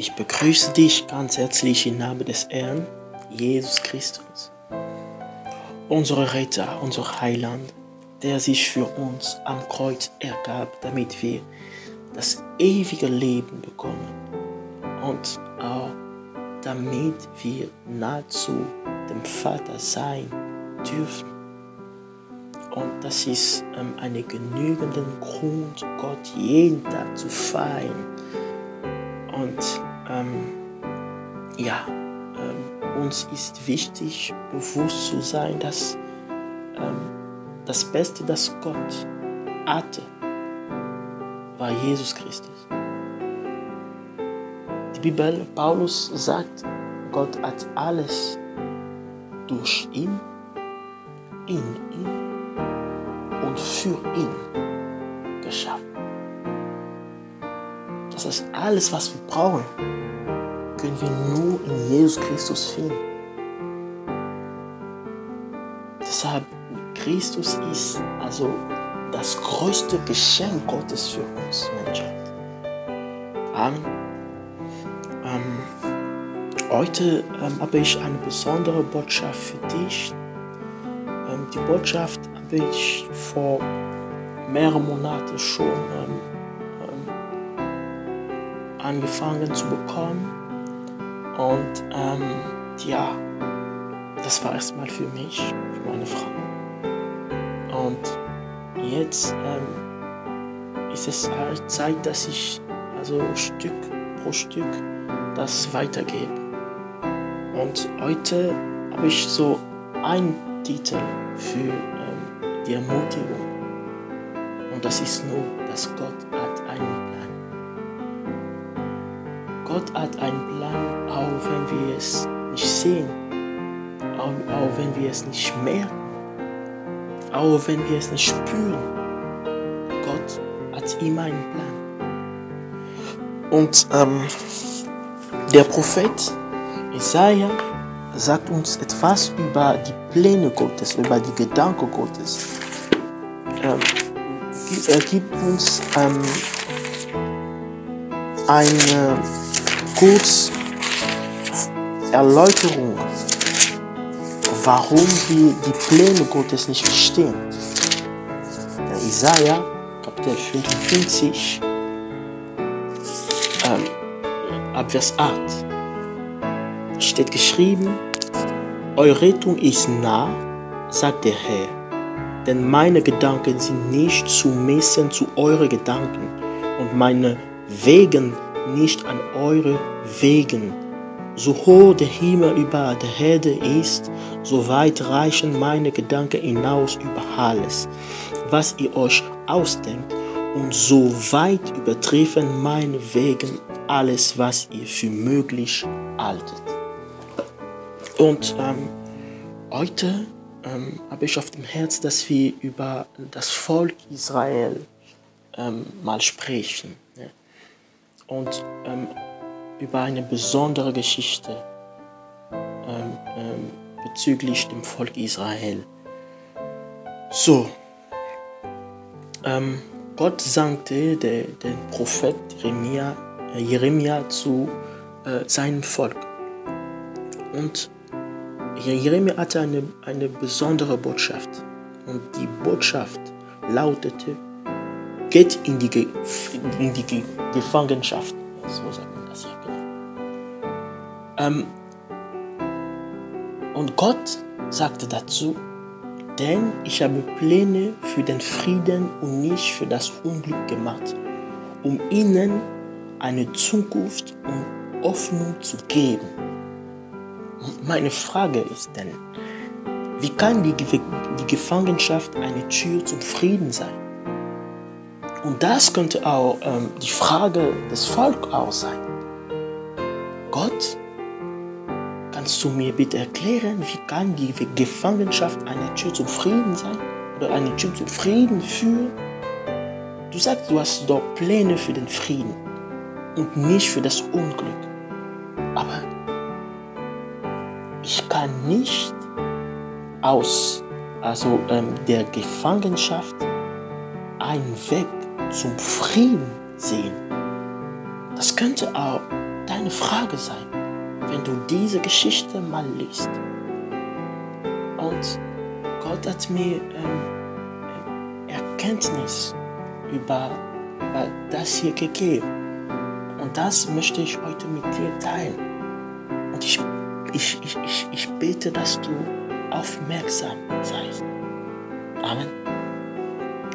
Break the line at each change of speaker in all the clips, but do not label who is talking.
Ich begrüße dich ganz herzlich im Namen des Herrn, Jesus Christus, unser Retter, unser Heiland, der sich für uns am Kreuz ergab, damit wir das ewige Leben bekommen und auch damit wir nahezu dem Vater sein dürfen. Und das ist ähm, einen genügenden Grund, Gott jeden Tag zu feiern. Und ähm, ja, ähm, uns ist wichtig, bewusst zu sein, dass ähm, das Beste, das Gott hatte, war Jesus Christus. Die Bibel, Paulus sagt, Gott hat alles durch ihn, in ihn und für ihn geschaffen. Das ist alles, was wir brauchen können wir nur in Jesus Christus finden. Deshalb, Christus ist also das größte Geschenk Gottes für uns Menschen. Amen. Ähm, heute ähm, habe ich eine besondere Botschaft für dich. Ähm, die Botschaft habe ich vor mehreren Monaten schon ähm, angefangen zu bekommen. Und ähm, ja, das war erstmal für mich, für meine Frau. Und jetzt ähm, ist es halt Zeit, dass ich also Stück pro Stück das weitergebe. Und heute habe ich so einen Titel für ähm, die Ermutigung. Und das ist nur, dass Gott Gott hat einen Plan, auch wenn wir es nicht sehen, auch, auch wenn wir es nicht merken, auch wenn wir es nicht spüren. Gott hat immer einen Plan. Und ähm, der Prophet Isaiah sagt uns etwas über die Pläne Gottes, über die Gedanken Gottes. Ähm, er gibt uns ähm, eine kurz Erläuterung, warum wir die Pläne Gottes nicht verstehen. Der Isaiah, Kapitel 55, ähm, ab Vers 8, steht geschrieben, Eure Rettung ist nah, sagt der Herr, denn meine Gedanken sind nicht zu messen zu euren Gedanken und meine Wegen nicht an eure Wegen. So hoch der Himmel über der Erde ist, so weit reichen meine Gedanken hinaus über alles, was ihr euch ausdenkt, und so weit übertreffen meine Wegen alles, was ihr für möglich haltet. Und ähm, heute ähm, habe ich auf dem Herz, dass wir über das Volk Israel ähm, mal sprechen. Ne? Und ähm, über eine besondere Geschichte ähm, ähm, bezüglich dem Volk Israel. So, ähm, Gott sandte den, den Prophet Jeremia, äh, Jeremia zu äh, seinem Volk. Und Jeremia hatte eine, eine besondere Botschaft. Und die Botschaft lautete, geht in die, in die Gefangenschaft. So sagt man das ja genau. Ähm, und Gott sagte dazu, denn ich habe Pläne für den Frieden und nicht für das Unglück gemacht, um ihnen eine Zukunft und Hoffnung zu geben. Meine Frage ist denn, wie kann die, die Gefangenschaft eine Tür zum Frieden sein? Und das könnte auch ähm, die Frage des Volkes auch sein. Gott, kannst du mir bitte erklären, wie kann die Gefangenschaft eine Tür zum Frieden sein? Oder eine Tür zum Frieden führen? Du sagst, du hast doch Pläne für den Frieden und nicht für das Unglück. Aber ich kann nicht aus also, ähm, der Gefangenschaft einen Weg zum Frieden sehen. Das könnte auch deine Frage sein, wenn du diese Geschichte mal liest. Und Gott hat mir ähm, Erkenntnis über, über das hier gegeben. Und das möchte ich heute mit dir teilen. Und ich, ich, ich, ich, ich bete, dass du aufmerksam seist. Amen.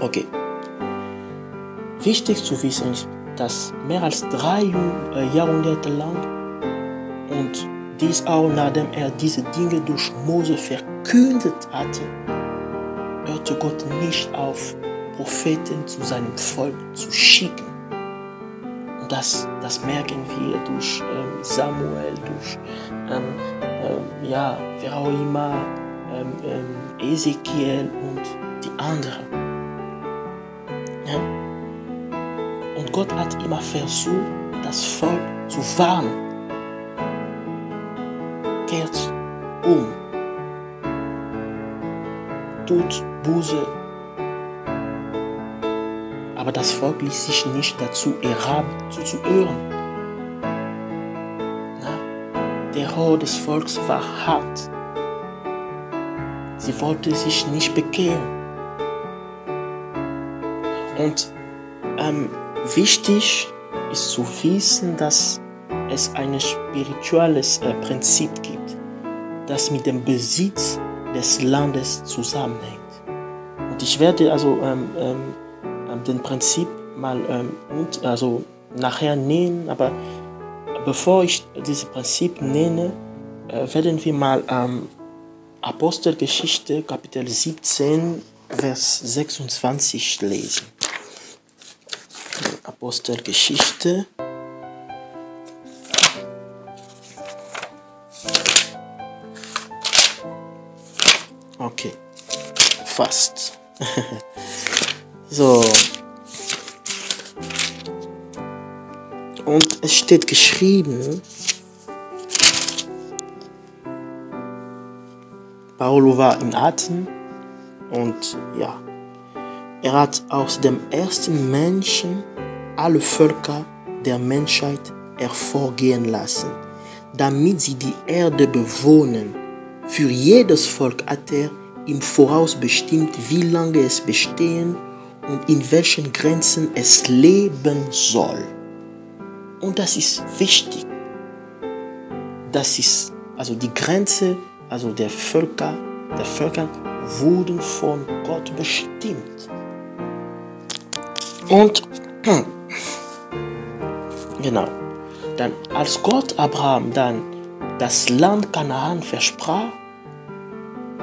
Okay. Wichtig zu wissen ist, dass mehr als drei äh, Jahrhunderte lang und dies auch nachdem er diese Dinge durch Mose verkündet hatte, hörte Gott nicht auf, Propheten zu seinem Volk zu schicken. Und das, das merken wir durch ähm, Samuel, durch ähm, ähm, ja, wer auch immer, ähm, ähm, Ezekiel und die anderen. Ja? Und Gott hat immer versucht, das Volk zu warnen. Kehrt um. Tut Buße. Aber das Volk ließ sich nicht dazu erhaben, zuzuhören. Der Haar des Volkes war hart. Sie wollte sich nicht bekehren. Und ähm, wichtig ist zu wissen, dass es ein spirituelles äh, Prinzip gibt, das mit dem Besitz des Landes zusammenhängt. Und ich werde also ähm, ähm, ähm den Prinzip mal ähm, und, also nachher nennen, aber bevor ich dieses Prinzip nenne, äh, werden wir mal ähm, Apostelgeschichte Kapitel 17, Vers 26 lesen. Apostelgeschichte. Okay, fast. so. Und es steht geschrieben, Paulo war in Athen und ja, er hat aus dem ersten Menschen alle Völker der Menschheit hervorgehen lassen, damit sie die Erde bewohnen. Für jedes Volk hat er im Voraus bestimmt, wie lange es bestehen und in welchen Grenzen es leben soll. Und das ist wichtig. Das ist also die Grenze, also der Völker, der Völker wurden von Gott bestimmt. Und genau, dann als Gott Abraham dann das Land Kanaan versprach,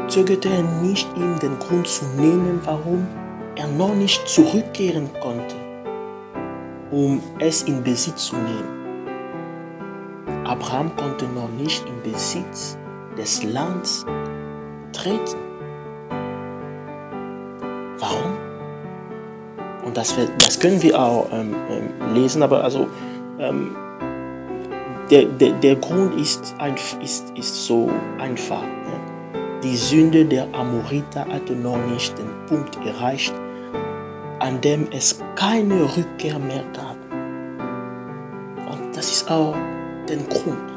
zögerte er nicht, ihm den Grund zu nennen, warum er noch nicht zurückkehren konnte, um es in Besitz zu nehmen. Abraham konnte noch nicht in Besitz des Landes treten. Warum? Und das, das können wir auch ähm, ähm, lesen, aber also ähm, der, der, der Grund ist, ein, ist, ist so einfach. Ne? Die Sünde der Amoriter hatte noch nicht den Punkt erreicht, an dem es keine Rückkehr mehr gab. Und das ist auch der Grund.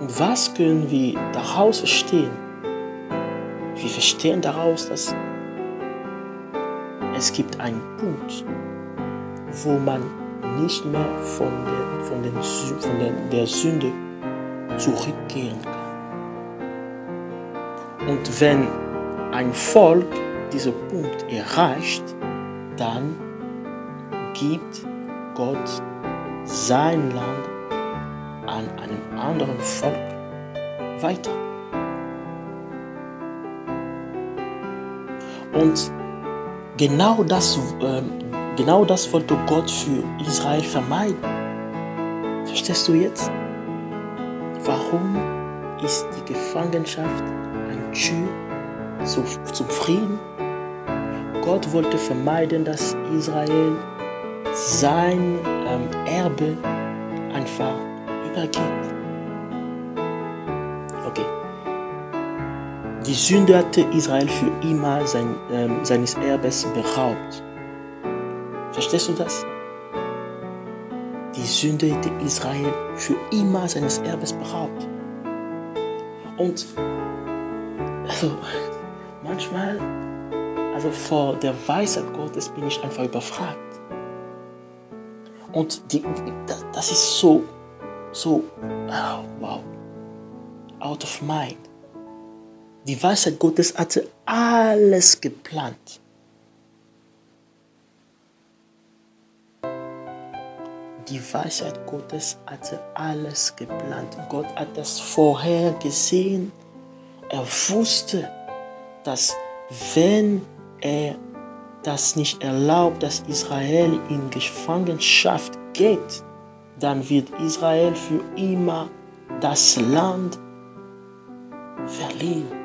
Und was können wir daraus verstehen? Wir verstehen daraus, dass es gibt einen Punkt, wo man nicht mehr von der, von den, von der, der Sünde zurückkehren kann. Und wenn ein Volk diesen Punkt erreicht, dann gibt Gott sein Land an einem anderen Volk weiter. Und genau das, äh, genau das wollte Gott für Israel vermeiden. Verstehst du jetzt? Warum ist die Gefangenschaft ein Tür zu, zum Frieden? Gott wollte vermeiden, dass Israel sein ähm, Erbe einfach übergibt. Okay. Die Sünde hatte Israel für immer sein, ähm, seines Erbes beraubt. Verstehst du das? die Sünde der Israel für immer seines Erbes beraubt. Und also manchmal, also vor der Weisheit Gottes bin ich einfach überfragt. Und die, das ist so, so, oh, wow, out of mind. Die Weisheit Gottes hatte alles geplant. Die Weisheit Gottes hatte alles geplant. Gott hat das vorher gesehen. Er wusste, dass wenn er das nicht erlaubt, dass Israel in Gefangenschaft geht, dann wird Israel für immer das Land verlieren.